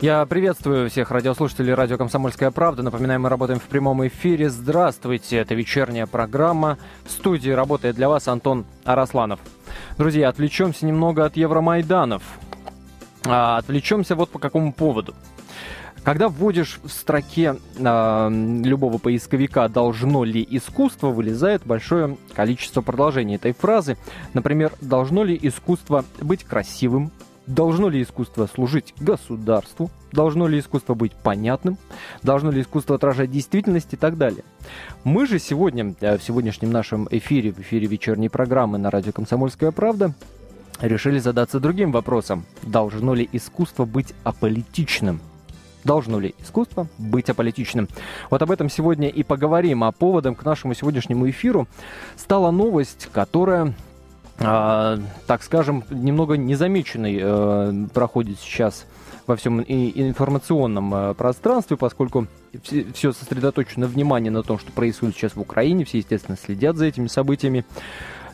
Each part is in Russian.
Я приветствую всех радиослушателей радио «Комсомольская правда». Напоминаем, мы работаем в прямом эфире. Здравствуйте, это вечерняя программа. В студии работает для вас Антон Арасланов. Друзья, отвлечемся немного от Евромайданов. А, отвлечемся вот по какому поводу. Когда вводишь в строке э, любого поисковика «должно ли искусство», вылезает большое количество продолжений этой фразы. Например, «должно ли искусство быть красивым», Должно ли искусство служить государству? Должно ли искусство быть понятным? Должно ли искусство отражать действительность и так далее? Мы же сегодня, э, в сегодняшнем нашем эфире, в эфире вечерней программы на радио «Комсомольская правда», решили задаться другим вопросом. Должно ли искусство быть аполитичным? Должно ли искусство быть аполитичным? Вот об этом сегодня и поговорим. А поводом к нашему сегодняшнему эфиру стала новость, которая так скажем, немного незамеченный э, проходит сейчас во всем информационном э, пространстве, поскольку все сосредоточено внимание на том, что происходит сейчас в Украине, все, естественно, следят за этими событиями.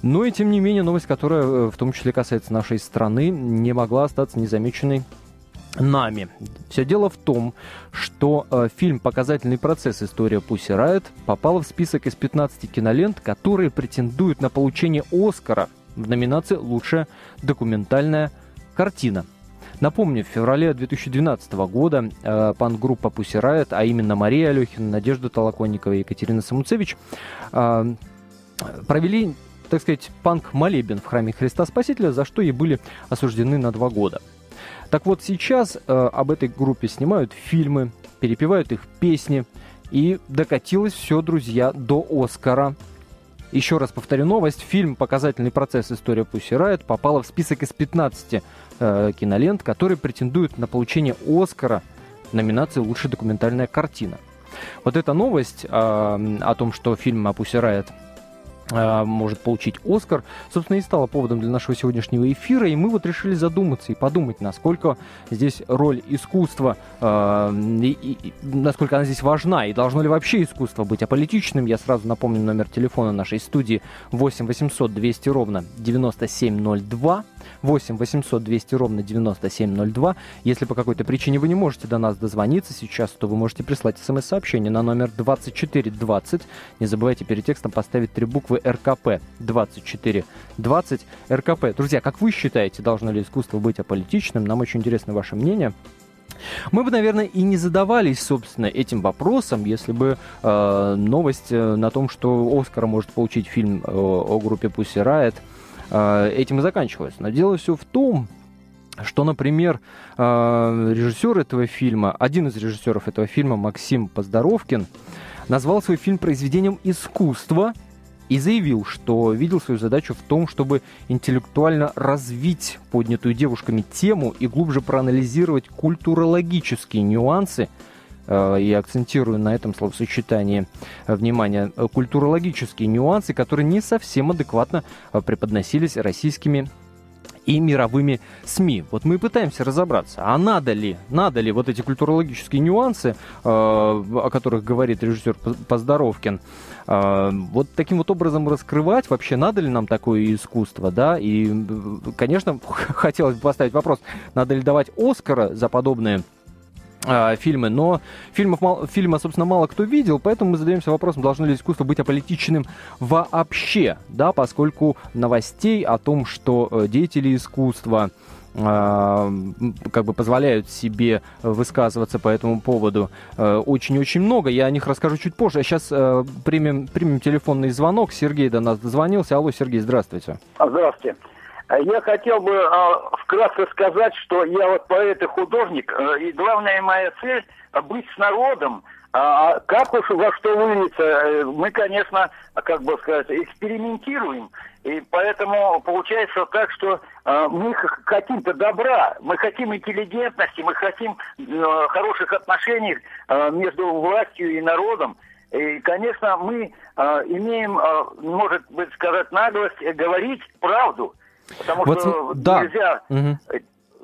Но и тем не менее новость, которая э, в том числе касается нашей страны, не могла остаться незамеченной нами. Все дело в том, что фильм «Показательный процесс. История Пусси Райт» попал в список из 15 кинолент, которые претендуют на получение Оскара – в номинации «Лучшая документальная картина». Напомню, в феврале 2012 года э, панк-группа Pussy Riot, а именно Мария Алехина, Надежда Толоконникова и Екатерина Самуцевич, э, провели, так сказать, панк-молебен в храме Христа Спасителя, за что и были осуждены на два года. Так вот, сейчас э, об этой группе снимают фильмы, перепевают их песни, и докатилось все, друзья, до Оскара – еще раз повторю новость. Фильм «Показательный процесс. История Пусси Райт» попала в список из 15 э, кинолент, которые претендуют на получение Оскара номинации «Лучшая документальная картина». Вот эта новость э, о том, что фильм о Пусси Райт может получить Оскар, собственно, и стало поводом для нашего сегодняшнего эфира. И мы вот решили задуматься и подумать, насколько здесь роль искусства, э, и, и, насколько она здесь важна, и должно ли вообще искусство быть аполитичным. Я сразу напомню номер телефона нашей студии 8 800 200 ровно 9702. 8 800 200 ровно 9702. Если по какой-то причине вы не можете до нас дозвониться сейчас, то вы можете прислать смс-сообщение на номер 2420. Не забывайте перед текстом поставить три буквы РКП 2420 РКП. Друзья, как вы считаете, должно ли искусство быть аполитичным? Нам очень интересно ваше мнение. Мы бы, наверное, и не задавались, собственно, этим вопросом, если бы э, новость э, на том, что Оскара может получить фильм э, о группе Pussy Riot, этим и заканчивалась. Но дело все в том, что, например, э, режиссер этого фильма, один из режиссеров этого фильма, Максим Поздоровкин, назвал свой фильм произведением искусства – и заявил, что видел свою задачу в том, чтобы интеллектуально развить поднятую девушками тему и глубже проанализировать культурологические нюансы э, и акцентирую на этом словосочетании э, внимание, э, культурологические нюансы, которые не совсем адекватно преподносились российскими и мировыми СМИ. Вот мы пытаемся разобраться, а надо ли, надо ли вот эти культурологические нюансы, э, о которых говорит режиссер Поздоровкин, э, вот таким вот образом раскрывать, вообще надо ли нам такое искусство, да, и, конечно, хотелось бы поставить вопрос, надо ли давать Оскара за подобные э, фильмы, но фильмов, фильма, собственно, мало кто видел, поэтому мы задаемся вопросом, должно ли искусство быть аполитичным вообще, да, поскольку новостей о том, что э, деятели искусства э, как бы позволяют себе высказываться по этому поводу э, очень-очень много. Я о них расскажу чуть позже. А сейчас примем, примем телефонный звонок. Сергей до нас дозвонился. Алло, Сергей, здравствуйте. Здравствуйте. Я хотел бы а, вкратце сказать, что я вот поэт и художник, а, и главная моя цель быть с народом. А, а как уж во что выльется, э, мы, конечно, как бы сказать, экспериментируем. И поэтому получается так, что э, мы хотим-то добра, мы хотим интеллигентности, мы хотим э, хороших отношений э, между властью и народом. И, конечно, мы э, имеем, э, может быть, сказать, наглость говорить правду. Потому вот, что да. нельзя, угу.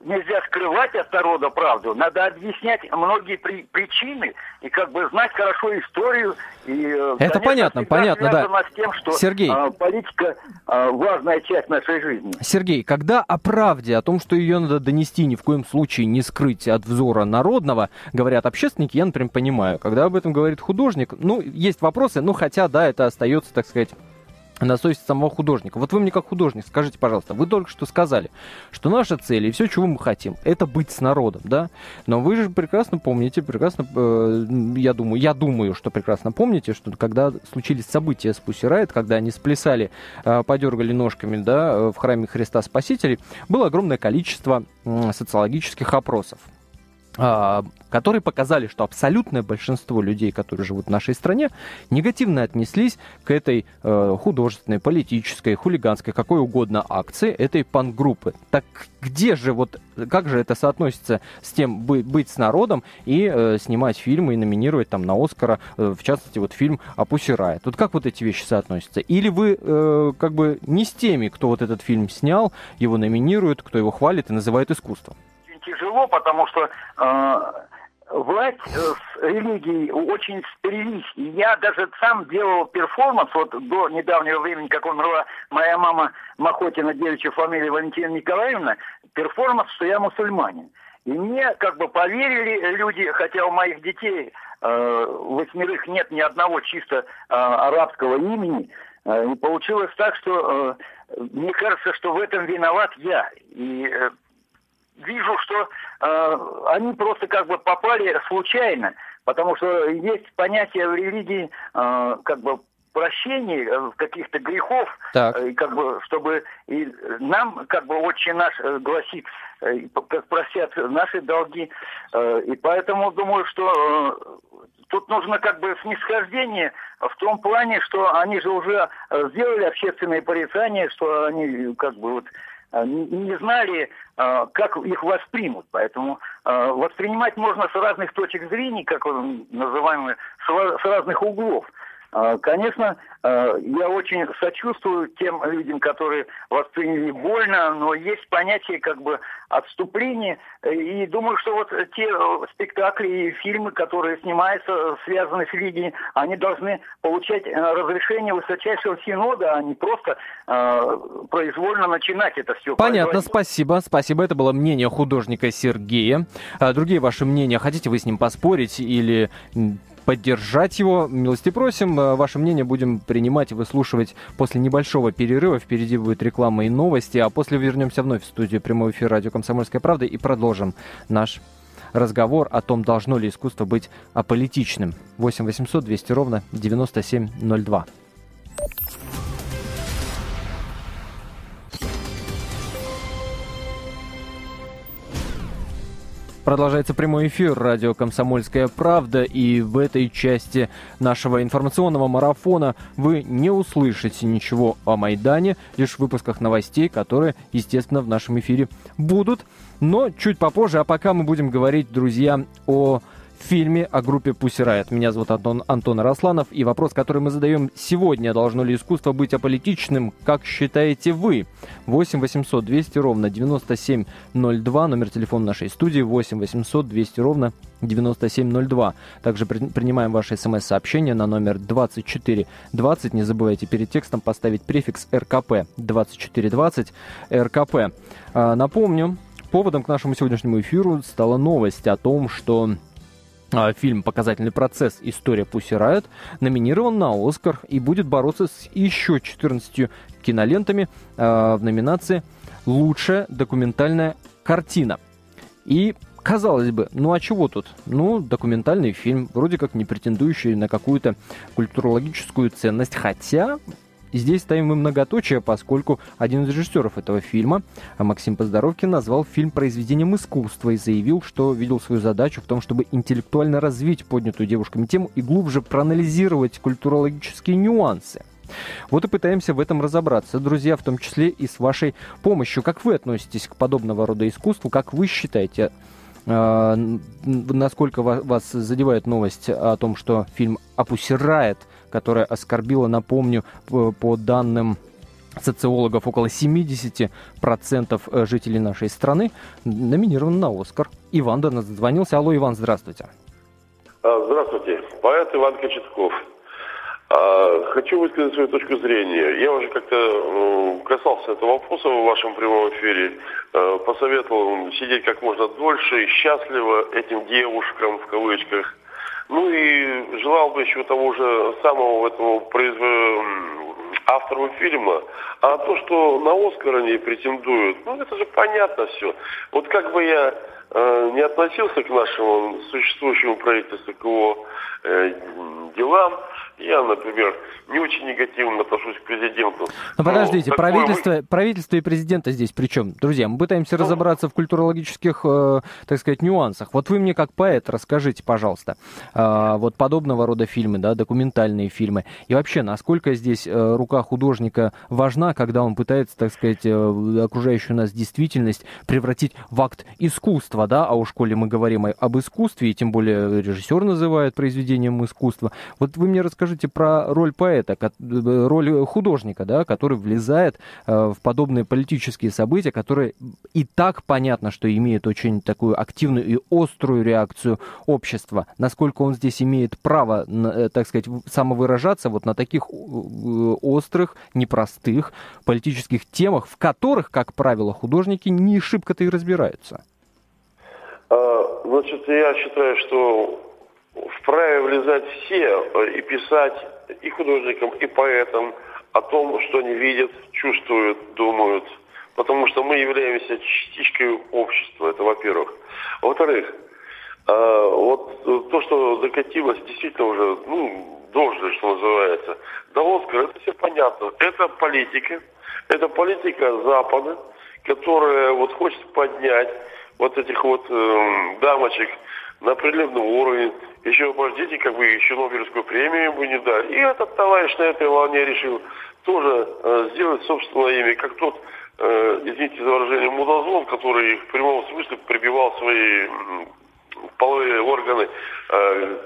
нельзя скрывать от народа правду, надо объяснять многие при, причины и как бы знать хорошо историю. И, э, Это конечно, понятно, понятно, да. с тем, что Сергей. А, политика а, важная часть нашей жизни. Сергей, когда о правде, о том, что ее надо донести, ни в коем случае не скрыть от взора народного, говорят общественники, я, например, понимаю. Когда об этом говорит художник, ну, есть вопросы, ну, хотя, да, это остается, так сказать, на совести самого художника. Вот вы мне как художник скажите, пожалуйста, вы только что сказали, что наша цель и все, чего мы хотим, это быть с народом, да? Но вы же прекрасно помните, прекрасно, э, я думаю, я думаю, что прекрасно помните, что когда случились события с Райт, когда они сплясали, э, подергали ножками, да, э, в храме Христа Спасителя, было огромное количество э, социологических опросов. А, которые показали, что абсолютное большинство людей, которые живут в нашей стране, негативно отнеслись к этой э, художественной, политической, хулиганской, какой угодно акции этой панк-группы. Так где же вот, как же это соотносится с тем быть, быть с народом и э, снимать фильмы и номинировать там на Оскара, э, в частности, вот фильм «Опусирая». Тут как вот эти вещи соотносятся? Или вы э, как бы не с теми, кто вот этот фильм снял, его номинирует, кто его хвалит и называет искусством? Тяжело, потому что э, власть э, с религией очень сперились. И я даже сам делал перформанс, вот до недавнего времени, как умерла моя мама Махотина, девичья фамилия Валентина Николаевна, перформанс, что я мусульманин. И мне как бы поверили люди, хотя у моих детей э, восьмерых нет ни одного чисто э, арабского имени, э, и получилось так, что э, мне кажется, что в этом виноват я. И э, вижу, что э, они просто как бы попали случайно, потому что есть понятие в религии э, как бы прощений э, каких-то грехов, так. Э, как бы, чтобы и нам, как бы, отче наш э, гласит, как просят наши долги, и поэтому думаю, что тут нужно как бы снисхождение в том плане, что они же уже сделали общественные порицания, что они как бы вот не знали, э, как их воспримут. Поэтому э, воспринимать можно с разных точек зрения, как он называемый, с разных углов. Конечно, я очень сочувствую тем людям, которые восприняли больно, но есть понятие как бы отступления. И думаю, что вот те спектакли и фильмы, которые снимаются, связаны с религией, они должны получать разрешение высочайшего синода, а не просто произвольно начинать это все. Понятно, спасибо. Спасибо. Это было мнение художника Сергея. А другие ваши мнения, хотите вы с ним поспорить или поддержать его. Милости просим. Э, ваше мнение будем принимать и выслушивать после небольшого перерыва. Впереди будет реклама и новости, а после вернемся вновь в студию прямой эфир радио «Комсомольская правда» и продолжим наш разговор о том, должно ли искусство быть аполитичным. 8 800 200 ровно 9702. Продолжается прямой эфир радио «Комсомольская правда», и в этой части нашего информационного марафона вы не услышите ничего о Майдане, лишь в выпусках новостей, которые, естественно, в нашем эфире будут, но чуть попозже, а пока мы будем говорить, друзья, о фильме о группе Pussy Riot. Меня зовут Антон, Антон Росланов, и вопрос, который мы задаем сегодня, должно ли искусство быть аполитичным, как считаете вы? 8 800 200 ровно 9702, номер телефона нашей студии 8 800 200 ровно 9702. Также при, принимаем ваши смс-сообщения на номер 2420. Не забывайте перед текстом поставить префикс РКП 2420 РКП. А, напомню, поводом к нашему сегодняшнему эфиру стала новость о том, что фильм «Показательный процесс. История Пусси Райот» номинирован на «Оскар» и будет бороться с еще 14 кинолентами э, в номинации «Лучшая документальная картина». И Казалось бы, ну а чего тут? Ну, документальный фильм, вроде как не претендующий на какую-то культурологическую ценность, хотя и здесь ставим мы многоточие, поскольку один из режиссеров этого фильма, Максим Поздоровкин, назвал фильм произведением искусства и заявил, что видел свою задачу в том, чтобы интеллектуально развить поднятую девушками тему и глубже проанализировать культурологические нюансы. Вот и пытаемся в этом разобраться, друзья, в том числе и с вашей помощью. Как вы относитесь к подобного рода искусству? Как вы считаете, э, насколько вас задевает новость о том, что фильм опусирает которая оскорбила, напомню, по данным социологов, около 70% э, жителей нашей страны номинирован на Оскар. Иван до нас дозвонился. Алло, Иван, здравствуйте. А, здравствуйте. Поэт Иван Кочетков. А, хочу высказать свою точку зрения. Я уже как-то касался этого вопроса в вашем прямом эфире. Э, посоветовал сидеть как можно дольше и счастливо этим девушкам в кавычках. Ну и желал бы еще того же самого этого произв... автору фильма. А то, что на Оскар они претендуют, ну это же понятно все. Вот как бы я э, не относился к нашему существующему правительству, к его э, делам, я, например, не очень негативно отношусь к президенту. Но подождите, правительство, правительство и президента здесь при чем? Друзья, мы пытаемся ну... разобраться в культурологических, э, так сказать, нюансах. Вот вы мне как поэт расскажите, пожалуйста, э, вот подобного рода фильмы, да, документальные фильмы. И вообще, насколько здесь э, рука художника важна, когда он пытается, так сказать, э, окружающую нас действительность превратить в акт искусства, да, а уж коли мы говорим об искусстве, и тем более режиссер называет произведением искусства. Вот вы мне расскажите, расскажите про роль поэта, э, роль художника, да, который влезает э, в подобные политические события, которые и так понятно, что имеют очень такую активную и острую реакцию общества. Насколько он здесь имеет право, э, так сказать, самовыражаться вот на таких острых, непростых политических темах, в которых, как правило, художники не шибко-то и разбираются. А, значит, я считаю, что вправе влезать все э, и писать и художникам, и поэтам о том, что они видят, чувствуют, думают. Потому что мы являемся частичкой общества, это во-первых. Во-вторых, э, вот то, что докатилось действительно уже, ну, должное, что называется, до Оскара, это все понятно. Это политика, это политика Запада, которая вот хочет поднять вот этих вот э, дамочек на определенном уровне. Еще обождите, как бы еще Нобелевскую премию бы не дали. И этот товарищ на этой волне решил тоже э, сделать собственное имя, как тот, э, извините за выражение, мудозвон, который в прямом смысле прибивал свои половые органы э,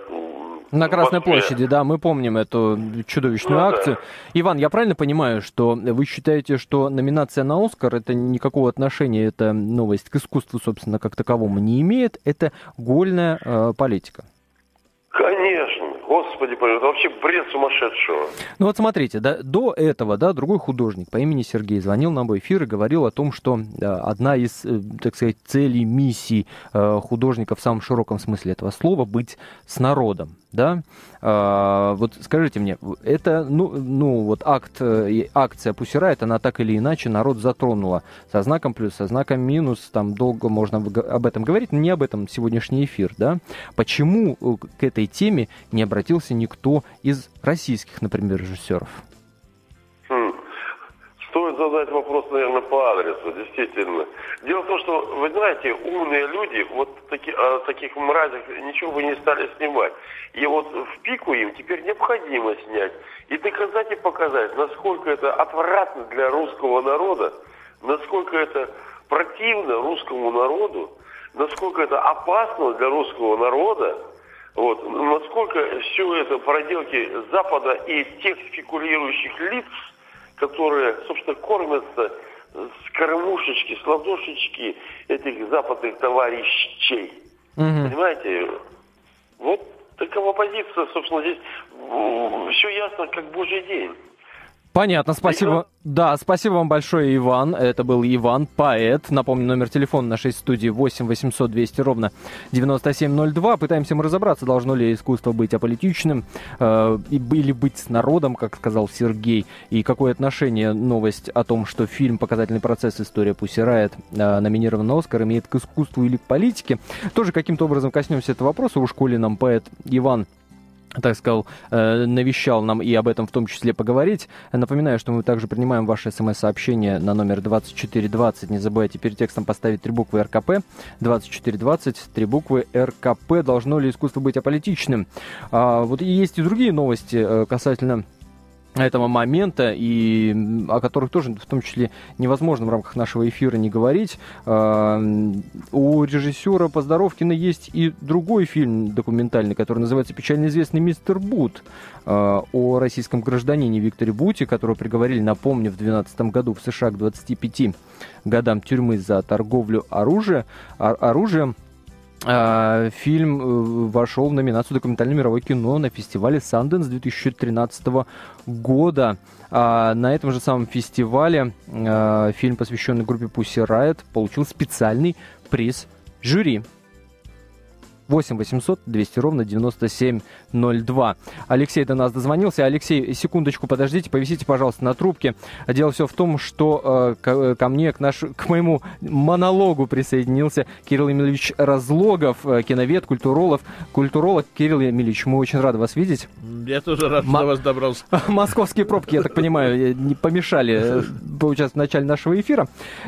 на Красной площади, да, мы помним эту чудовищную ну, акцию. Да. Иван, я правильно понимаю, что вы считаете, что номинация на Оскар это никакого отношения, эта новость к искусству, собственно, как таковому не имеет, это гольная э, политика? Конечно. Господи, это вообще бред сумасшедшего. Ну вот смотрите, да, до этого, да, другой художник по имени Сергей звонил нам в эфир и говорил о том, что да, одна из, э, так сказать, целей, миссий э, художника в самом широком смысле этого слова быть с народом да, а, вот скажите мне, это, ну, ну вот акт, э, акция Пусирайт, она так или иначе народ затронула, со знаком плюс, со знаком минус, там долго можно об этом говорить, но не об этом сегодняшний эфир, да, почему э, к этой теме не обратился никто из российских, например, режиссеров? Задать вопрос, наверное, по адресу, действительно. Дело в том, что, вы знаете, умные люди вот таки, о таких мразях ничего бы не стали снимать. И вот в пику им теперь необходимо снять и доказать и показать, насколько это отвратно для русского народа, насколько это противно русскому народу, насколько это опасно для русского народа, вот, насколько все это проделки Запада и тех спекулирующих лиц – которые, собственно, кормятся с кормушечки, с ладошечки этих западных товарищей. Угу. Понимаете? Вот такова позиция, собственно, здесь все ясно, как божий день. Понятно, спасибо. Да, спасибо вам большое, Иван. Это был Иван, поэт. Напомню, номер телефона нашей студии 8 800 200 ровно 9702. Пытаемся мы разобраться, должно ли искусство быть аполитичным э, или быть с народом, как сказал Сергей. И какое отношение новость о том, что фильм «Показательный процесс. История Пусирает» э, номинирован на Оскар, имеет к искусству или к политике. Тоже каким-то образом коснемся этого вопроса. Уж коли нам поэт Иван так сказал, э, навещал нам и об этом в том числе поговорить. Напоминаю, что мы также принимаем ваши смс-сообщения на номер 2420. Не забывайте перед текстом поставить три буквы РКП. 2420, три буквы РКП. Должно ли искусство быть аполитичным? А, вот и есть и другие новости э, касательно этого момента, и о которых тоже, в том числе, невозможно в рамках нашего эфира не говорить. А, у режиссера Поздоровкина есть и другой фильм документальный, который называется «Печально известный мистер Бут», а, о российском гражданине Викторе Буте, которого приговорили, напомню, в 2012 году в США к 25 годам тюрьмы за торговлю оружием. А, фильм э, вошел в номинацию «Документальное мировое кино» на фестивале Sundance 2013 года. А на этом же самом фестивале а, фильм, посвященный группе Pussy Riot, получил специальный приз жюри. 8 800 200 ровно 9702. Алексей до нас дозвонился. Алексей, секундочку, подождите, повисите, пожалуйста, на трубке. Дело все в том, что э, ко, ко мне, к, наш, к моему монологу присоединился Кирилл Емельевич Разлогов, э, киновед, культуролог. Культуролог Кирилл Емельевич, мы очень рады вас видеть. Я тоже рад, М- что вас добрался. Московские пробки, я так понимаю, не помешали э, поучаствовать в начале нашего эфира.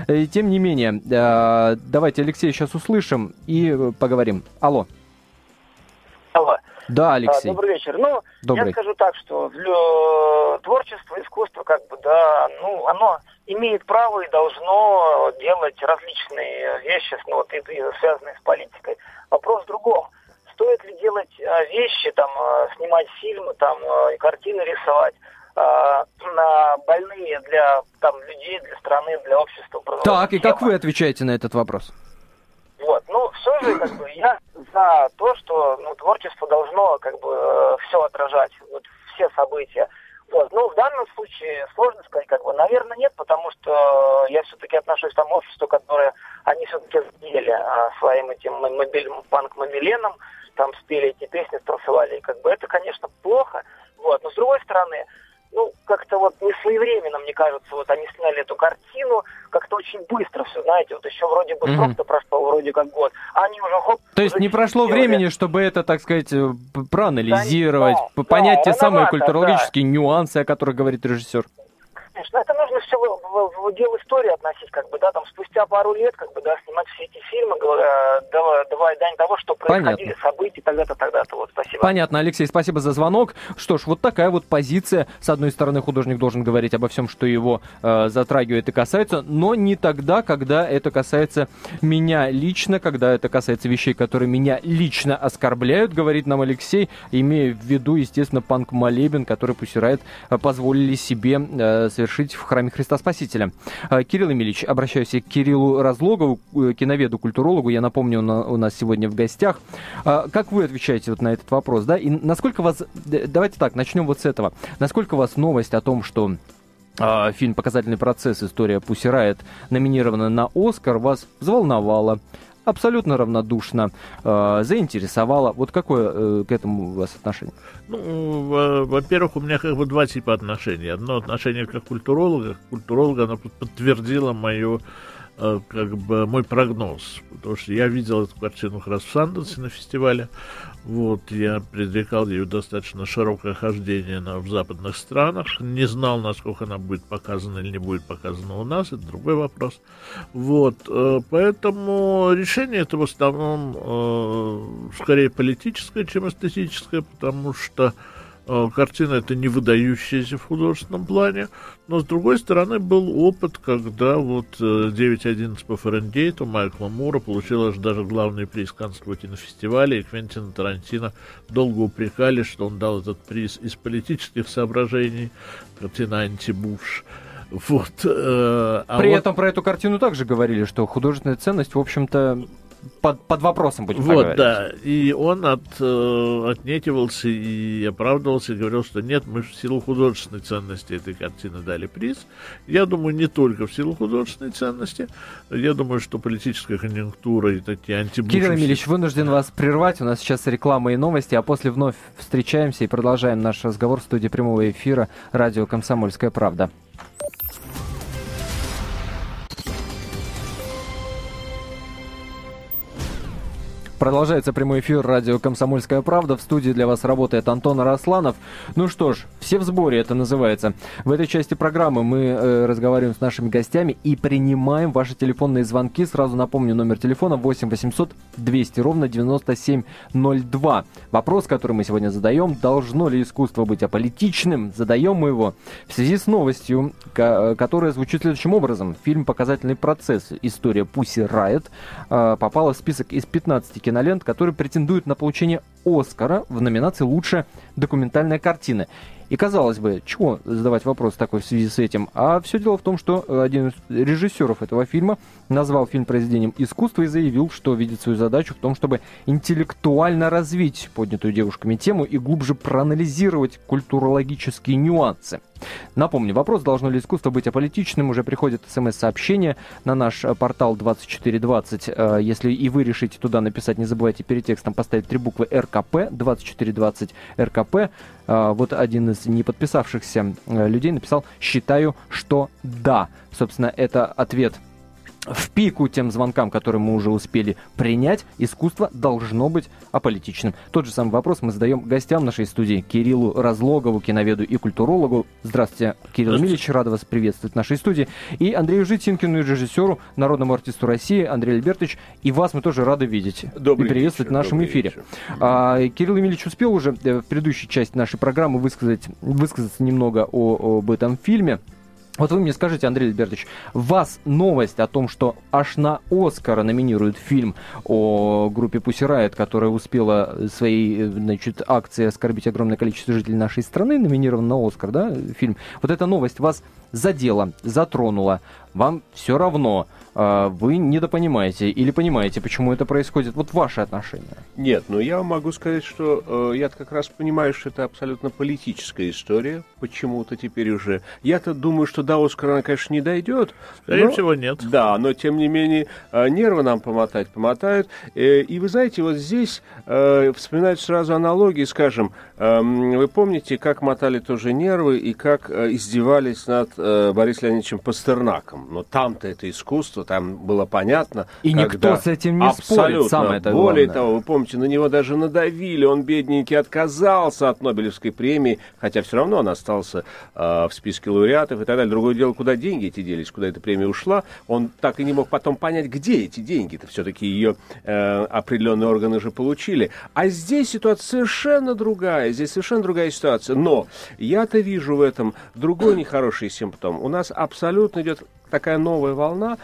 Э, тем не менее, э, давайте Алексея сейчас услышим и поговорим. Алло. Алло. Да, Алексей. Добрый вечер. Ну, Добрый. я скажу так, что для творчества, искусства, как бы, да, ну, оно имеет право и должно делать различные вещи, ну, вот, и, и связанные с политикой. Вопрос в другом. Стоит ли делать вещи, там, снимать фильмы, там, картины рисовать, на больные для там, людей, для страны, для общества. Так, и как вы отвечаете на этот вопрос? Вот, ну, все же, как бы, я за то, что, ну, творчество должно, как бы, э, все отражать, вот, все события. Вот, ну, в данном случае сложно сказать, как бы, наверное, нет, потому что я все-таки отношусь к тому обществу, которое, они все-таки сделали а, своим этим мобиль, панк-мобиленом, там спели эти песни, станцевали, и, как бы, это, конечно, плохо, вот, но с другой стороны, ну, как-то вот не своевременно, мне кажется, вот они сняли эту картину, как-то очень быстро все, знаете, вот еще вроде бы срок-то mm-hmm. прошел, вроде как год, а они уже хоп... То есть не прошло сделали. времени, чтобы это, так сказать, э, проанализировать, да, понять да, те самые культурологические да. нюансы, о которых говорит режиссер? Конечно. Это нужно все в, в, в дело истории относить, как бы, да, там спустя пару лет, как бы, да, снимать все эти фильмы, говоря, давая, давая дань того, что происходили Понятно. события тогда-то, тогда-то. Вот, спасибо. Понятно, Алексей, спасибо за звонок. Что ж, вот такая вот позиция. С одной стороны, художник должен говорить обо всем, что его э, затрагивает и касается, но не тогда, когда это касается меня лично, когда это касается вещей, которые меня лично оскорбляют, говорит нам Алексей, имея в виду, естественно, панк-молебен, который Пусирает э, позволили себе э, совершить в храме Христа Спасителя. А, Кирилл Емельевич, обращаюсь к Кириллу Разлогову, э, киноведу, культурологу. Я напомню, он у нас сегодня в гостях. А, как вы отвечаете вот на этот вопрос? Да? И насколько вас... Давайте так, начнем вот с этого. Насколько вас новость о том, что фильм «Показательный процесс. История Пусси Райт» номинирована на «Оскар», вас взволновала? Абсолютно равнодушно, э, заинтересовало. Вот какое э, к этому у вас отношение? Ну, во-первых, у меня как бы два типа отношений. Одно отношение как культуролога. Культуролога, оно подтвердило мою Э, как бы мой прогноз, потому что я видел эту картину как раз в Санденсе на фестивале, вот, я предрекал ее достаточно широкое хождение на, в западных странах, не знал, насколько она будет показана или не будет показана у нас, это другой вопрос, вот, э, поэтому решение это в основном э, скорее политическое, чем эстетическое, потому что картина это не выдающаяся в художественном плане, но с другой стороны был опыт, когда вот 9.11 э, по Фаренгейту Майкла Мура получил аж даже главный приз Каннского кинофестиваля, и Квентина Тарантино долго упрекали, что он дал этот приз из политических соображений, картина «Антибуш». Вот, э, а При вот... этом про эту картину также говорили, что художественная ценность, в общем-то, под, под вопросом, будем Вот, да. И он от, э, отнекивался и оправдывался, и говорил, что нет, мы в силу художественной ценности этой картины дали приз. Я думаю, не только в силу художественной ценности. Я думаю, что политическая конъюнктура и такие антибушевские... Кирилл Емельевич, вынужден вас прервать. У нас сейчас реклама и новости, а после вновь встречаемся и продолжаем наш разговор в студии прямого эфира радио «Комсомольская правда». Продолжается прямой эфир радио «Комсомольская правда». В студии для вас работает Антон Арасланов. Ну что ж, все в сборе это называется. В этой части программы мы э, разговариваем с нашими гостями и принимаем ваши телефонные звонки. Сразу напомню, номер телефона 8 800 200 ровно 9702. Вопрос, который мы сегодня задаем, должно ли искусство быть аполитичным? Задаем мы его в связи с новостью, которая звучит следующим образом. Фильм «Показательный процесс. История Пусси Райт» э, попала в список из 15 кино кинолент, которые претендуют на получение Оскара в номинации «Лучшая документальная картина». И казалось бы, чего задавать вопрос такой в связи с этим? А все дело в том, что один из режиссеров этого фильма назвал фильм произведением искусства и заявил, что видит свою задачу в том, чтобы интеллектуально развить поднятую девушками тему и глубже проанализировать культурологические нюансы. Напомню, вопрос, должно ли искусство быть аполитичным, уже приходит смс-сообщение на наш э, портал 2420. Э, если и вы решите туда написать, не забывайте перед текстом поставить три буквы РКП, 2420 РКП. Э, вот один из не подписавшихся людей написал «считаю, что да». Собственно, это ответ в пику тем звонкам, которые мы уже успели принять, искусство должно быть аполитичным. Тот же самый вопрос мы задаем гостям нашей студии, Кириллу Разлогову, киноведу и культурологу. Здравствуйте, Кирилл Здравствуйте. Милич, рада вас приветствовать в нашей студии. И Андрею Житинкину, режиссеру, народному артисту России, Андрей Альбертович. И вас мы тоже рады видеть добрый и приветствовать вечер, в нашем эфире. А, Кирилл Емельевич успел уже э, в предыдущей части нашей программы высказать, высказаться немного о, об этом фильме. Вот вы мне скажите, Андрей Альбертович, вас новость о том, что аж на Оскара номинируют фильм о группе Pussy Riot, которая успела своей значит, акции оскорбить огромное количество жителей нашей страны, номинирован на Оскар, да, фильм. Вот эта новость вас задела, затронула, вам все равно, э, вы недопонимаете или понимаете, почему это происходит? Вот ваши отношения. Нет, ну я могу сказать, что э, я как раз понимаю, что это абсолютно политическая история, почему-то теперь уже. Я-то думаю, что до Оскара она, конечно, не дойдет. Скорее но, всего, нет. Да, но тем не менее э, нервы нам помотать помотают. Э, и вы знаете, вот здесь э, вспоминают сразу аналогии, скажем, э, вы помните, как мотали тоже нервы и как э, издевались над э, Борисом Леонидовичем Пастернаком но там-то это искусство, там было понятно. И никто с этим не абсолютно, спорит, самое это Более главное. того, вы помните, на него даже надавили, он, бедненький, отказался от Нобелевской премии, хотя все равно он остался э, в списке лауреатов и так далее. Другое дело, куда деньги эти делись, куда эта премия ушла. Он так и не мог потом понять, где эти деньги-то. Все-таки ее э, определенные органы же получили. А здесь ситуация совершенно другая, здесь совершенно другая ситуация. Но я-то вижу в этом другой нехороший симптом. У нас абсолютно идет такая новая волна,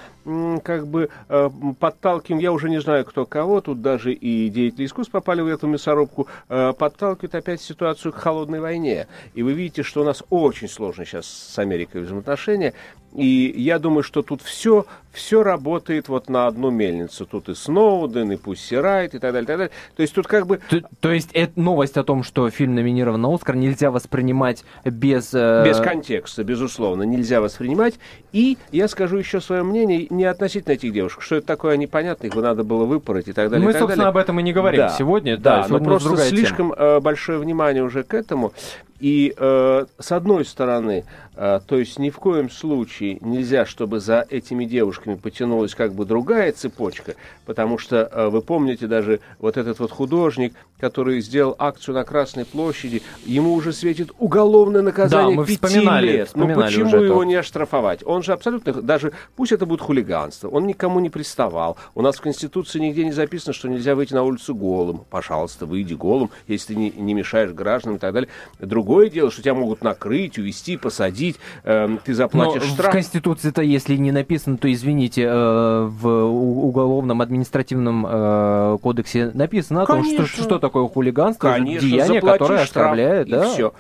как бы э, подталкиваем, я уже не знаю, кто кого, тут даже и деятели искусства попали в эту мясорубку, э, подталкивают опять ситуацию к холодной войне. И вы видите, что у нас очень сложно сейчас с Америкой взаимоотношения. И я думаю, что тут все, все работает вот на одну мельницу. Тут и Сноуден, и Пусси Райт, и так далее, и так далее. То есть тут как бы... То, то есть это новость о том, что фильм номинирован на Оскар, нельзя воспринимать без... Э... Без контекста, безусловно, нельзя воспринимать. И я скажу еще свое мнение не относительно этих девушек. Что это такое непонятно, их надо было выпороть и так далее. Мы, так собственно, далее. об этом и не говорим да, сегодня. Да, да но просто слишком тема. Э, большое внимание уже к этому. И э, с одной стороны, то есть ни в коем случае нельзя, чтобы за этими девушками потянулась как бы другая цепочка, потому что э, вы помните даже вот этот вот художник, который сделал акцию на Красной площади, ему уже светит уголовное наказание да, мы пяти вспоминали, лет. Ну почему уже его это. не оштрафовать? Он же абсолютно, даже пусть это будет хулиганство, он никому не приставал. У нас в Конституции нигде не записано, что нельзя выйти на улицу голым. Пожалуйста, выйди голым, если ты не, не мешаешь гражданам и так далее. Другое дело, что тебя могут накрыть, увести, посадить, э, ты заплатишь Но штраф. в Конституции-то, если не написано, то, извините, э, в уголовном административном э, кодексе написано о том, что, Конечно. что такое хулиганство, Конечно, деяние, которое оскорбляет. да. все.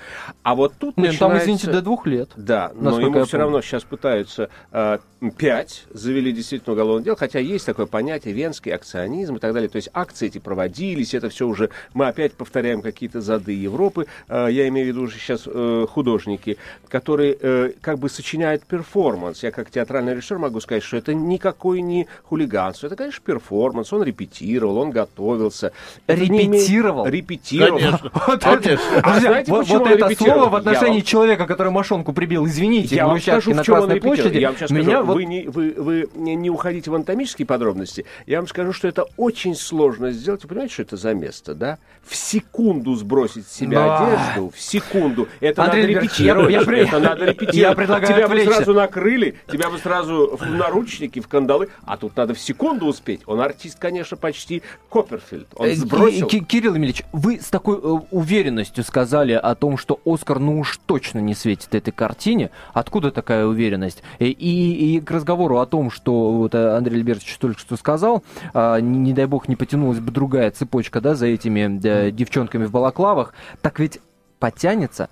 А вот тут Нет, там, начинается... извините, до двух лет. Да, но ему все равно сейчас пытаются э, пять, завели действительно уголовное дело, хотя есть такое понятие венский акционизм и так далее. То есть акции эти проводились, это все уже, мы опять повторяем какие-то зады Европы, э, я имею в виду уже сейчас э, художники, которые э, как бы сочиняют перформанс. Я как театральный режиссер могу сказать, что это никакой не хулиганство. Это, конечно, перформанс. Он репетировал, он готовился. Не имеет- Репетировал? Репетировал. Конечно. Вот это- А Друзья, знаете, вот, почему вот он это репетировал? слово в Я отношении человека, который мошонку прибил, извините, Я вам скажу, на в чем он репетировал. площади. Я вам сейчас Меня скажу, вот вы, не, вы, вы не, не уходите в анатомические подробности. Я вам скажу, что это очень сложно сделать. Вы понимаете, что это за место, да? В секунду сбросить с себя Да. одежду, в секунду. Это Андрей надо репетировать. я- я при- это надо репетировать. я предлагаю тебя бы отвлечься. сразу накрыли, тебя бы сразу в наручники, в кандалы. А тут надо в секунду успеть. Он артист, конечно, почти Копперфильд. Он Э, сбросил. Ки- Кирилл Емельевич, вы с такой э, уверенностью сказали о том, что Оскар ну уж точно не светит этой картине. Откуда такая уверенность? Э, И, и к разговору о том, что вот э, Андрей Альбертович только что сказал, не, не дай бог не потянулась бы другая цепочка да, за этими э, девчонками в балаклавах, так ведь потянется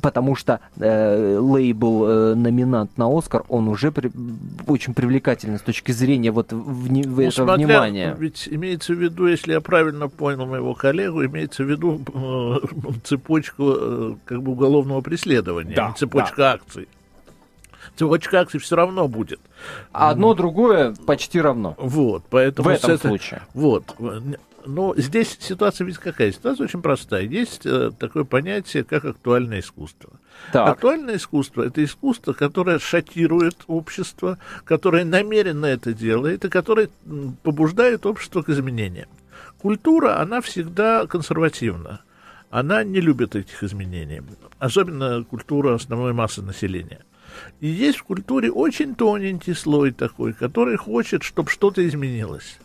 потому что э, лейбл э, номинант на Оскар, он уже при- очень привлекательный с точки зрения вот вни- Ну, этого смотря, внимания. Ведь имеется в виду, если я правильно понял моего коллегу, имеется в виду э, цепочку э, как бы уголовного преследования, Да, не цепочка акций. Цепочка акций все равно будет. А Одно другое почти равно. Вот, поэтому В этом этой- случае. Вот. Но здесь ситуация ведь какая? Ситуация очень простая. Есть э, такое понятие, как актуальное искусство. Так. Актуальное искусство – это искусство, которое шокирует общество, которое намеренно это делает и которое побуждает общество к изменениям. Культура, она всегда консервативна. Она не любит этих изменений. Особенно культура основной массы населения. И есть в культуре очень тоненький слой такой, который хочет, чтобы что-то изменилось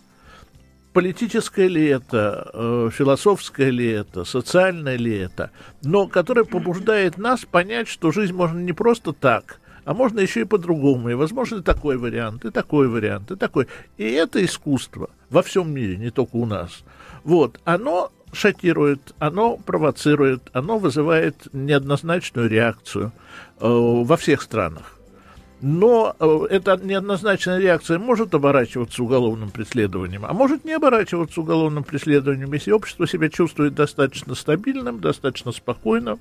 политическое ли это, э, философское ли это, социальное ли это, но которое побуждает нас понять, что жизнь можно не просто так, а можно еще и по-другому. И, возможно, такой вариант, и такой вариант, и такой. И это искусство во всем мире, не только у нас. Вот, оно шокирует, оно провоцирует, оно вызывает неоднозначную реакцию э, во всех странах. Но э, эта неоднозначная реакция может оборачиваться уголовным преследованием, а может не оборачиваться уголовным преследованием, если общество себя чувствует достаточно стабильным, достаточно спокойным,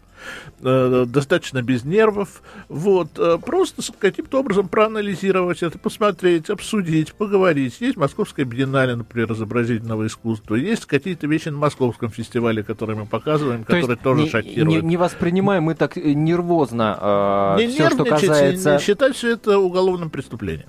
э, достаточно без нервов. Вот, э, просто каким-то образом проанализировать это, посмотреть, обсудить, поговорить. Есть Московская биеннале, например, изобразительного искусства, есть какие-то вещи на Московском фестивале, которые мы показываем, То которые тоже не, шокируют. Не, не воспринимаем мы так э, нервозно Не все, что касается... не считать все это уголовным преступлением.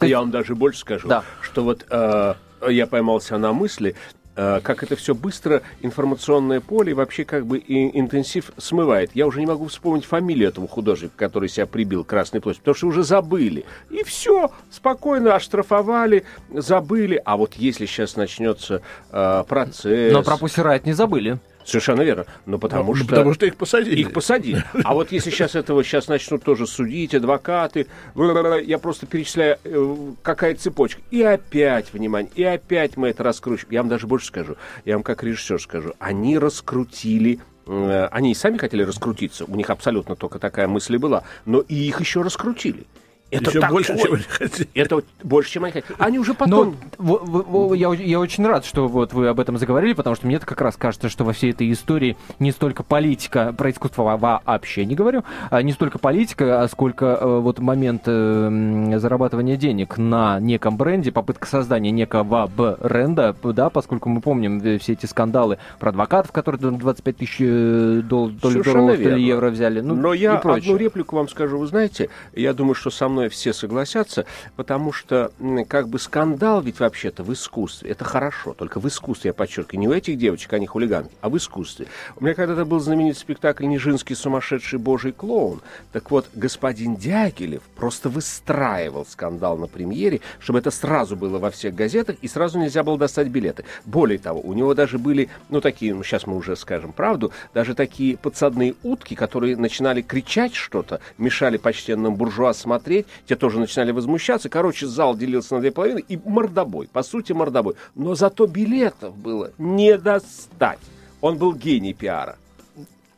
Я вам даже больше скажу, Да. что вот э, я поймался на мысли, э, как это все быстро информационное поле и вообще как бы и интенсив смывает. Я уже не могу вспомнить фамилию этого художника, который себя прибил Красной площади, потому что уже забыли. И все, спокойно оштрафовали, забыли. А вот если сейчас начнется э, процесс... Но про Riot не забыли. Совершенно верно. Но потому Ну, что... потому что их посадили. Их посадили. А вот если сейчас этого сейчас начнут тоже судить, адвокаты, я просто перечисляю, э, какая цепочка. И опять, внимание, и опять мы это раскручиваем. Я вам даже больше скажу, я вам как режиссер скажу, они раскрутили э, они и сами хотели раскрутиться, у них абсолютно только такая мысль и была, но и их еще раскрутили. Это Еще такой- больше, чем они хотели. Это больше, чем они хотели. Они уже Но потом... во- я, я очень рад, что вот вы об этом заговорили, потому что мне как раз кажется, что во всей этой истории не столько политика, про искусство во- вообще не говорю, а не столько политика, а сколько э, вот момент э, зарабатывания денег на неком бренде, попытка создания некого бренда, да, поскольку мы помним э, все эти скандалы про адвокатов, которые там 25 тысяч э, дол- долларов, то ли верно. евро взяли. Ну, Но я одну реплику вам скажу. Вы знаете, я думаю, что со мной все согласятся, потому что как бы скандал ведь вообще-то в искусстве. Это хорошо, только в искусстве, я подчеркиваю. Не у этих девочек, они хулиганки, а в искусстве. У меня когда-то был знаменитый спектакль «Нижинский сумасшедший божий клоун». Так вот, господин Дягилев просто выстраивал скандал на премьере, чтобы это сразу было во всех газетах, и сразу нельзя было достать билеты. Более того, у него даже были, ну, такие, ну, сейчас мы уже скажем правду, даже такие подсадные утки, которые начинали кричать что-то, мешали почтенным буржуа смотреть, те тоже начинали возмущаться. Короче, зал делился на две половины, и мордобой, по сути, мордобой. Но зато билетов было не достать. Он был гений пиара.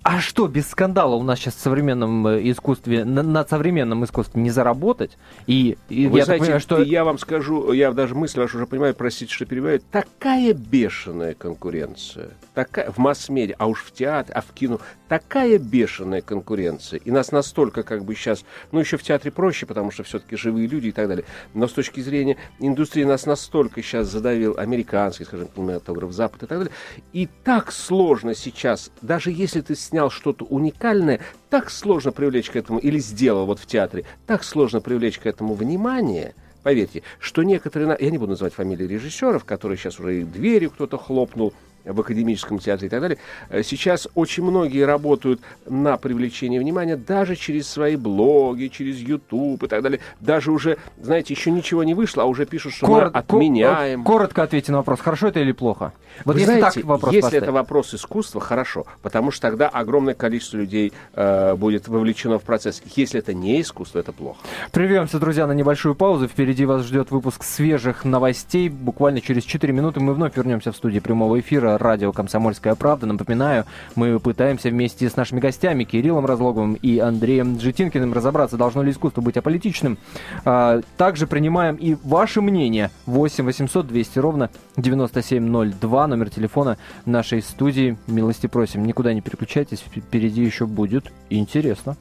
А что, без скандала у нас сейчас в современном э, искусстве, на, на современном искусстве не заработать? И, и Вы я знаете, понимаю, что... я вам скажу, я даже мысль вашу уже понимаю, простите, что перебиваю, такая бешеная конкуренция, такая в масс-медиа, а уж в театре, а в кино, такая бешеная конкуренция, и нас настолько как бы сейчас, ну еще в театре проще, потому что все-таки живые люди и так далее, но с точки зрения индустрии нас настолько сейчас задавил американский, скажем, кинематограф Запад и так далее, и так сложно сейчас, даже если ты снял что-то уникальное, так сложно привлечь к этому, или сделал вот в театре, так сложно привлечь к этому внимание – Поверьте, что некоторые, я не буду называть фамилии режиссеров, которые сейчас уже дверью кто-то хлопнул, в академическом театре и так далее. Э, сейчас очень многие работают на привлечение внимания даже через свои блоги, через YouTube и так далее. Даже уже, знаете, еще ничего не вышло, а уже пишут, что Корот, мы отменяем. Коротко ответьте на вопрос, хорошо это или плохо? Вот Вы если знаете, так вопрос если поставить. это вопрос искусства, хорошо, потому что тогда огромное количество людей э, будет вовлечено в процесс. Если это не искусство, это плохо. Прервемся, друзья, на небольшую паузу. Впереди вас ждет выпуск свежих новостей. Буквально через 4 минуты мы вновь вернемся в студию прямого эфира радио «Комсомольская правда». Напоминаю, мы пытаемся вместе с нашими гостями Кириллом Разлоговым и Андреем Джетинкиным разобраться, должно ли искусство быть аполитичным. А, также принимаем и ваше мнение. 8 800 200 ровно 9702, номер телефона нашей студии. Милости просим, никуда не переключайтесь, впереди еще будет интересно.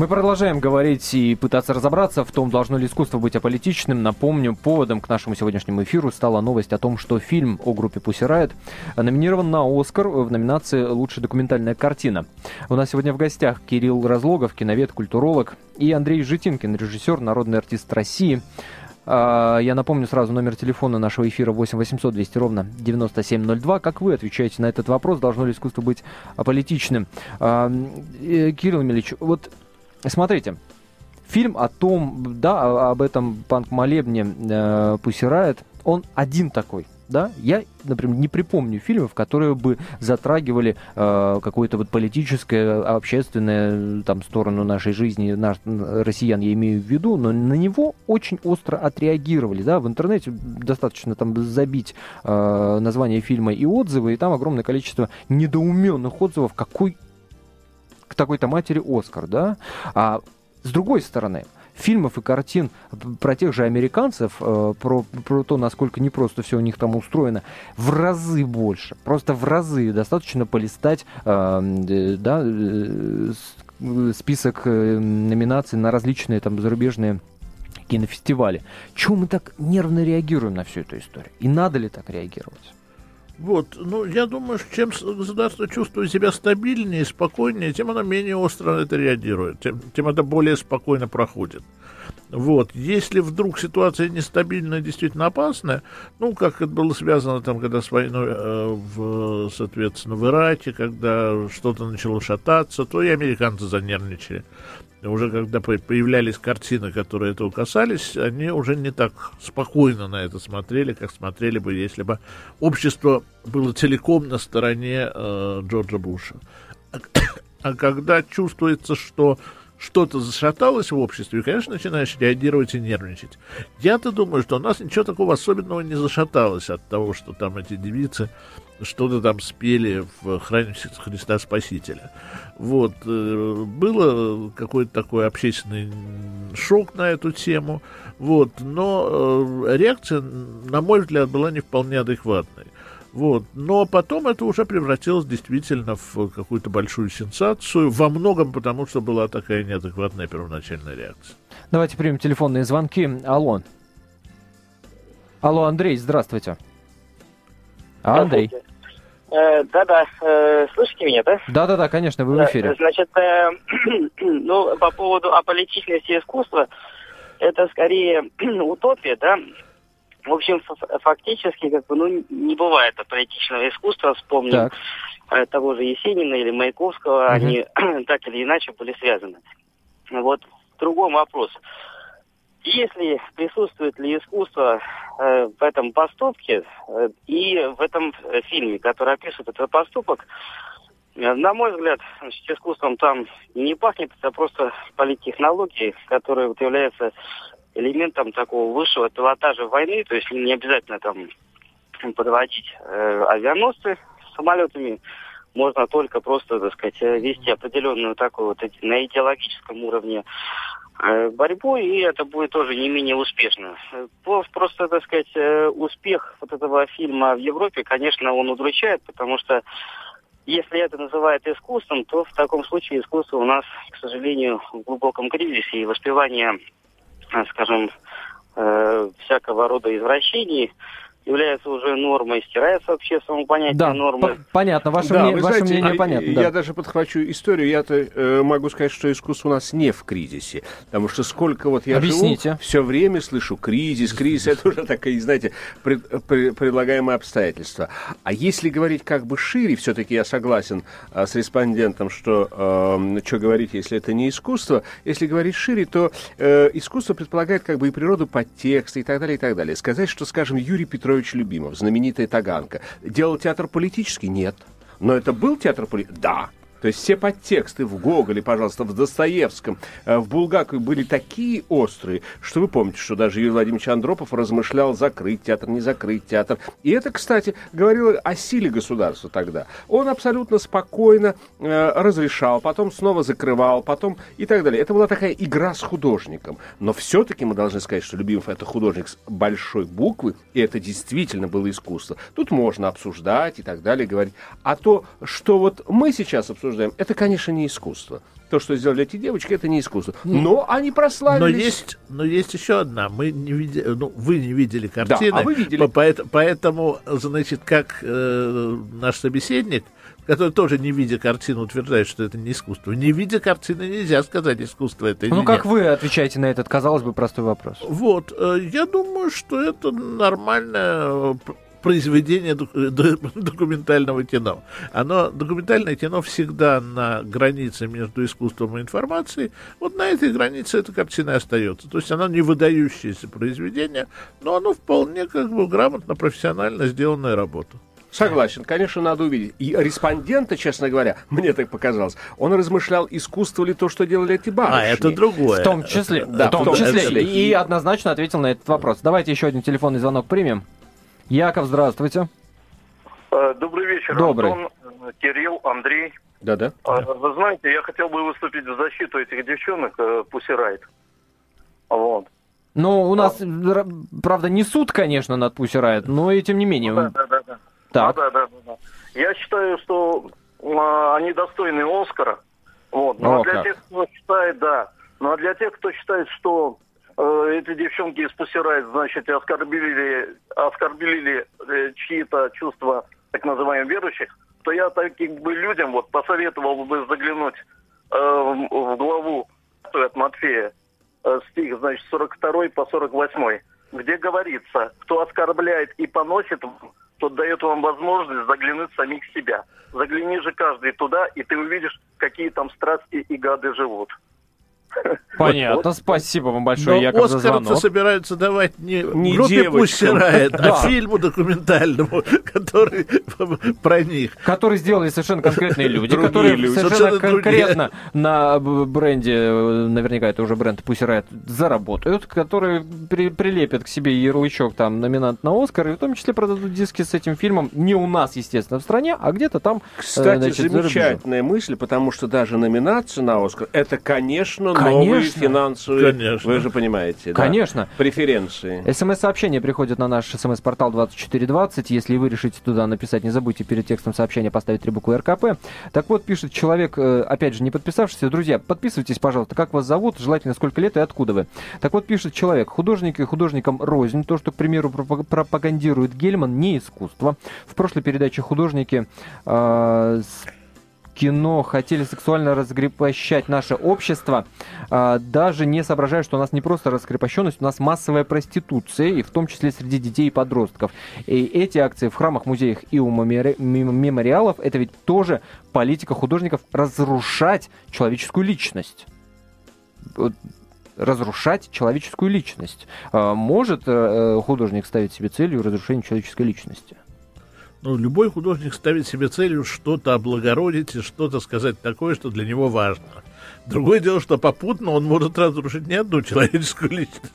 Мы продолжаем говорить и пытаться разобраться в том, должно ли искусство быть аполитичным. Напомню, поводом к нашему сегодняшнему эфиру стала новость о том, что фильм о группе Pussy Riot номинирован на Оскар в номинации «Лучшая документальная картина». У нас сегодня в гостях Кирилл Разлогов, киновед, культуролог, и Андрей Житинкин, режиссер, народный артист России. А, я напомню сразу номер телефона нашего эфира 8 800 200 ровно 9702. Как вы отвечаете на этот вопрос? Должно ли искусство быть аполитичным? А, э, Кирилл Милич, вот Смотрите, фильм о том, да, об этом панк-молебне э, Pussy он один такой. Да? Я, например, не припомню фильмов, которые бы затрагивали э, какое-то вот политическое, общественное там сторону нашей жизни, наш, россиян я имею в виду, но на него очень остро отреагировали, да, в интернете достаточно там забить э, название фильма и отзывы, и там огромное количество недоуменных отзывов, какой к такой-то матери Оскар, да? А с другой стороны, фильмов и картин про тех же американцев, э, про, про то, насколько непросто все у них там устроено, в разы больше. Просто в разы. Достаточно полистать э, да, э, список э, номинаций на различные там зарубежные кинофестивали. Чего мы так нервно реагируем на всю эту историю? И надо ли так реагировать? Вот, ну, я думаю, что чем государство чувствует себя стабильнее, спокойнее, тем оно менее остро на это реагирует, тем, тем это более спокойно проходит. Вот, если вдруг ситуация нестабильная, действительно опасная, ну, как это было связано там, когда с войной, э, в, соответственно, в Ираке, когда что-то начало шататься, то и американцы занервничали уже когда появлялись картины, которые этого касались, они уже не так спокойно на это смотрели, как смотрели бы, если бы общество было целиком на стороне э, Джорджа Буша. А, а когда чувствуется, что что-то зашаталось в обществе, и, конечно, начинаешь реагировать и нервничать. Я-то думаю, что у нас ничего такого особенного не зашаталось от того, что там эти девицы что-то там спели в храме Христа Спасителя. Вот. Э, было какой-то такой общественный шок на эту тему, вот. но э, реакция, на мой взгляд, была не вполне адекватной. Вот. Но потом это уже превратилось действительно в какую-то большую сенсацию, во многом потому, что была такая неадекватная первоначальная реакция. Давайте примем телефонные звонки. Алло. Алло, Андрей, здравствуйте. А, Андрей. Э, да-да, э, слышите меня, да? Да-да-да, конечно, вы в эфире. Значит, э, ну, по поводу аполитичности искусства, это скорее утопия, да, в общем, фактически, как бы, ну, не бывает аполитичного искусства. Вспомним так. Э, того же Есенина или Маяковского, угу. они так или иначе были связаны. Вот другой вопрос. Если присутствует ли искусство э, в этом поступке э, и в этом фильме, который описывает этот поступок, э, на мой взгляд, значит, искусством там не пахнет, это просто политтехнологии, которые вот являются элементом такого высшего пилотажа войны, то есть не обязательно там подводить э, авианосцы самолетами, можно только просто, так сказать, вести определенную такую вот на идеологическом уровне Э, борьбу, и это будет тоже не менее успешно. Просто, так сказать, э, успех вот этого фильма в Европе, конечно, он удручает, потому что если это называют искусством, то в таком случае искусство у нас, к сожалению, в глубоком кризисе и воспевание, э, скажем, всякого рода извращений – является уже нормой, стирается вообще само понятие да, нормы. понятно, ваше, да, мнение, ваше знаете, мнение а, понятно. Я да. даже подхвачу историю, я-то э, могу сказать, что искусство у нас не в кризисе, потому что сколько вот я Объясните. живу, все время слышу кризис, кризис, это уже такое, знаете, пред, пред, предлагаемое обстоятельство. А если говорить как бы шире, все-таки я согласен э, с респондентом, что э, что говорить, если это не искусство, если говорить шире, то э, искусство предполагает как бы и природу подтекста и так далее, и так далее. Сказать, что, скажем, Юрий Петрович Петрович Любимов, знаменитая Таганка. Делал театр политический? Нет. Но это был театр политический? Да. То есть все подтексты в Гоголе, пожалуйста, в Достоевском, э, в Булгакове были такие острые, что вы помните, что даже Юрий Владимирович Андропов размышлял закрыть театр, не закрыть театр. И это, кстати, говорило о силе государства тогда. Он абсолютно спокойно э, разрешал, потом снова закрывал, потом и так далее. Это была такая игра с художником. Но все-таки мы должны сказать, что Любимов это художник с большой буквы, и это действительно было искусство. Тут можно обсуждать и так далее, говорить. А то, что вот мы сейчас обсуждаем, обсуждаем, это, конечно, не искусство. То, что сделали эти девочки, это не искусство. Но они прославились. Но есть, но есть еще одна. Мы не видели, ну, вы не видели картины. Да, а вы видели. Поэтому, поэтому значит, как э, наш собеседник, который тоже не видя картину утверждает, что это не искусство. Не видя картины нельзя сказать, искусство это или Ну, как нет. вы отвечаете на этот, казалось бы, простой вопрос? Вот, э, я думаю, что это нормальное произведение документального кино. Оно, документальное кино всегда на границе между искусством и информацией. Вот на этой границе эта картина остается. То есть оно не выдающееся произведение, но оно вполне как бы грамотно, профессионально сделанная работа. Согласен, конечно, надо увидеть. И респондента, честно говоря, мне так показалось, он размышлял, искусство ли то, что делали эти барышни. А, это другое. В том числе, Да, в том, в том числе. числе. И однозначно ответил на этот вопрос. Давайте еще один телефонный звонок примем. Яков, здравствуйте. Э, Добрый вечер, Добрый. Антон, э, Кирилл, Андрей. Да-да. Э, Вы знаете, я хотел бы выступить в защиту этих девчонок, Пусси Райт. Вот. Ну, у нас, р- правда, не суд, конечно, над Пусси Райт, но и тем не менее. Да, да, да, да. Так. Ну, да, да, да, да. Я считаю, что а, они достойны Оскара. Вот. Но О, для как. тех, кто считает, да. Но для тех, кто считает, что э, эти девчонки из Riot, значит, оскорбили, оскорбили э, чьи-то чувства так называемых верующих, то я таким бы людям вот посоветовал бы заглянуть э, в, главу от Матфея, э, стих, значит, 42 по 48, где говорится, кто оскорбляет и поносит, тот дает вам возможность заглянуть самих себя. Загляни же каждый туда, и ты увидишь, какие там страсти и гады живут. Понятно, спасибо вам большое, Но Яков, за Оскар-то звонок. собираются давать не, Не группе девочкам. Riot, Да. а фильму документальному, который про них. Которые сделали совершенно конкретные люди, Другие которые люди. совершенно Совершенно другие. конкретно на бренде, наверняка это уже бренд Pussy Riot, заработают, которые при- прилепят к себе ярлычок там номинант на Оскар, и в том числе продадут диски с этим фильмом не у нас, естественно, в стране, а где-то там, э, Кстати, значит, за замечательная мысль, потому что даже номинация на Оскар это, конечно, новые Конечно. финансовые, Конечно. вы же понимаете, да, Конечно. преференции. СМС-сообщение приходит на наш СМС-портал 2420. Если вы решите туда написать, не забудьте перед текстом сообщения поставить три буквы РКП. Так вот, пишет человек, э, опять же, не подписавшийся. Друзья, подписывайтесь, пожалуйста, как вас зовут, желательно сколько лет и откуда вы. Так вот, пишет человек, художники художникам рознь. То, что, к примеру, пропаг- пропагандирует Гельман, не искусство. В прошлой передаче художники э, кино хотели сексуально раскрепощать наше общество, а, даже не соображая, что у нас не просто раскрепощенность, у нас массовая проституция, и в том числе среди детей и подростков. И эти акции в храмах, музеях и у мемори- мем- мемориалов, это ведь тоже политика художников разрушать человеческую личность. Разрушать человеческую личность. А, Может э, художник ставить себе целью разрушение человеческой личности? Ну, любой художник ставит себе целью что-то облагородить и что-то сказать такое, что для него важно. Другое дело, что попутно он может разрушить не одну человеческую личность.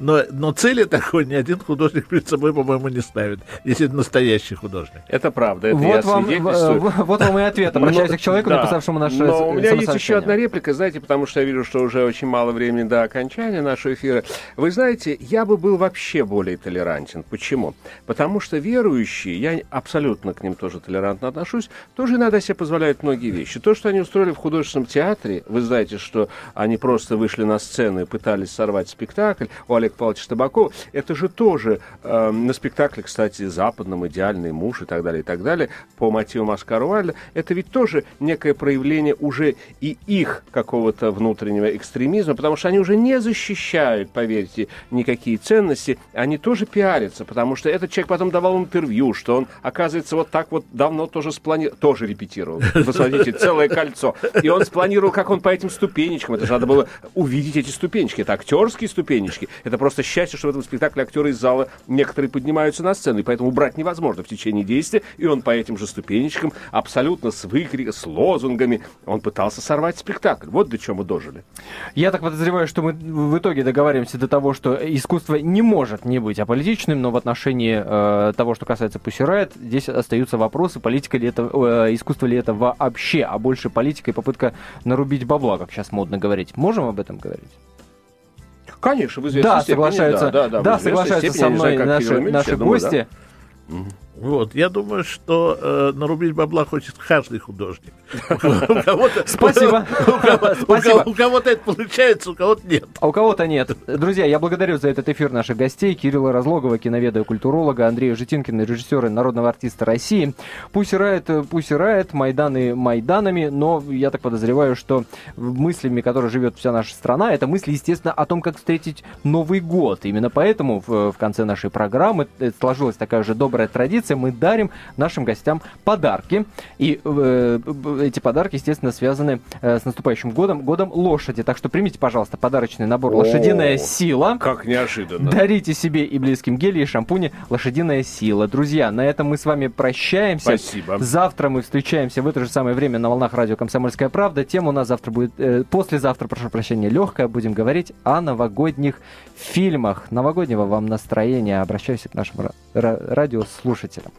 Но, но цели такой ни один художник перед собой, по-моему, не ставит, если это настоящий художник. Это правда, это вот я вам, свидетельствую. Вот вам и ответ. Обращаюсь Но- к человеку, да. написавшему наше Но у меня есть еще одна реплика, знаете, потому что я вижу, что уже очень мало времени до окончания нашего эфира. Вы знаете, я бы был вообще более толерантен. Почему? Потому что верующие, я абсолютно к ним тоже толерантно отношусь, тоже иногда себе позволяют многие вещи. То, что они устроили в художественном театре, вы знаете, что они просто вышли на сцену и пытались сорвать спектакль у Олега Павловича Табакова, это же тоже э, на спектакле, кстати, западном «Идеальный муж» и так далее, и так далее, по мотивам Оскара Уайльда, это ведь тоже некое проявление уже и их какого-то внутреннего экстремизма, потому что они уже не защищают, поверьте, никакие ценности, они тоже пиарятся, потому что этот человек потом давал интервью, что он, оказывается, вот так вот давно тоже спланировал, тоже репетировал, посмотрите, целое кольцо, и он спланировал, как он по этим ступенечкам, это же надо было увидеть эти ступенечки, это актерские ступенечки, это просто счастье, что в этом спектакле актеры из зала некоторые поднимаются на сцену, и поэтому убрать невозможно в течение действия, и он по этим же ступенечкам, абсолютно с выкриком, с лозунгами, он пытался сорвать спектакль. Вот до чего мы дожили. Я так подозреваю, что мы в итоге договариваемся до того, что искусство не может не быть аполитичным, но в отношении э, того, что касается Пусирает, здесь остаются вопросы, политика ли это, э, искусство ли это вообще, а больше политика и попытка нарубить бабла, как сейчас модно говорить. Можем об этом говорить? Конечно, в известной Да, степени, соглашаются, да, да, да, известной соглашаются со знаю, мной Кирилл наши, наши думаю, да. Вот, я думаю, что э, нарубить бабла хочет каждый художник. Спасибо. у кого-то это получается, у кого-то нет. А у кого-то нет. Друзья, я благодарю за этот эфир наших гостей. Кирилла Разлогова, киноведа и культуролога, Андрея Житинкина, режиссера и народного артиста России. Пусть рает, пусть рает, Майданы Майданами, но я так подозреваю, что мыслями, которой живет вся наша страна, это мысли, естественно, о том, как встретить Новый год. Именно поэтому в, в конце нашей программы э, сложилась такая уже добрая традиция. Мы дарим нашим гостям подарки. И э, эти подарки, естественно, связаны э, с наступающим годом, годом лошади. Так что примите, пожалуйста, подарочный набор «Лошадиная О, сила». Как неожиданно. Дарите себе и близким гели и шампуни «Лошадиная сила». Друзья, на этом мы с вами прощаемся. Спасибо. Завтра мы встречаемся в это же самое время на волнах радио «Комсомольская правда». Тема у нас завтра будет, э, послезавтра, прошу прощения, легкая. Будем говорить о новогодних фильмах. Новогоднего вам настроения. Обращаюсь к нашим ра- ра- радиослушателям.